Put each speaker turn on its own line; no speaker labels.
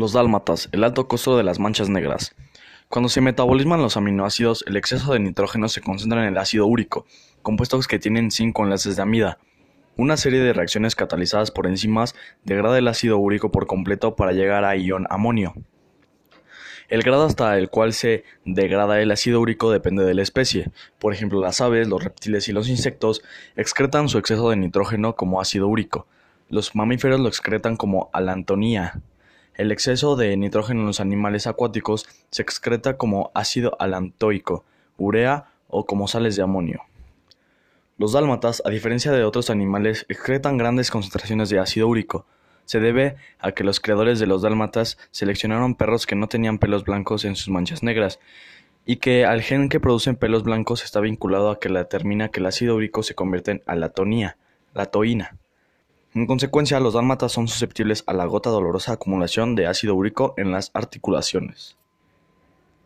Los dálmatas, el alto costo de las manchas negras. Cuando se metabolizan los aminoácidos, el exceso de nitrógeno se concentra en el ácido úrico, compuestos que tienen cinco enlaces de amida. Una serie de reacciones catalizadas por enzimas degrada el ácido úrico por completo para llegar a ion amonio. El grado hasta el cual se degrada el ácido úrico depende de la especie. Por ejemplo, las aves, los reptiles y los insectos excretan su exceso de nitrógeno como ácido úrico. Los mamíferos lo excretan como alantonía. El exceso de nitrógeno en los animales acuáticos se excreta como ácido alantoico, urea o como sales de amonio. Los dálmatas, a diferencia de otros animales, excretan grandes concentraciones de ácido úrico. Se debe a que los creadores de los dálmatas seleccionaron perros que no tenían pelos blancos en sus manchas negras, y que al gen que producen pelos blancos está vinculado a que determina que el ácido úrico se convierte en alatonía, la. En consecuencia, los dálmatas son susceptibles a la gota dolorosa acumulación de ácido úrico en las articulaciones.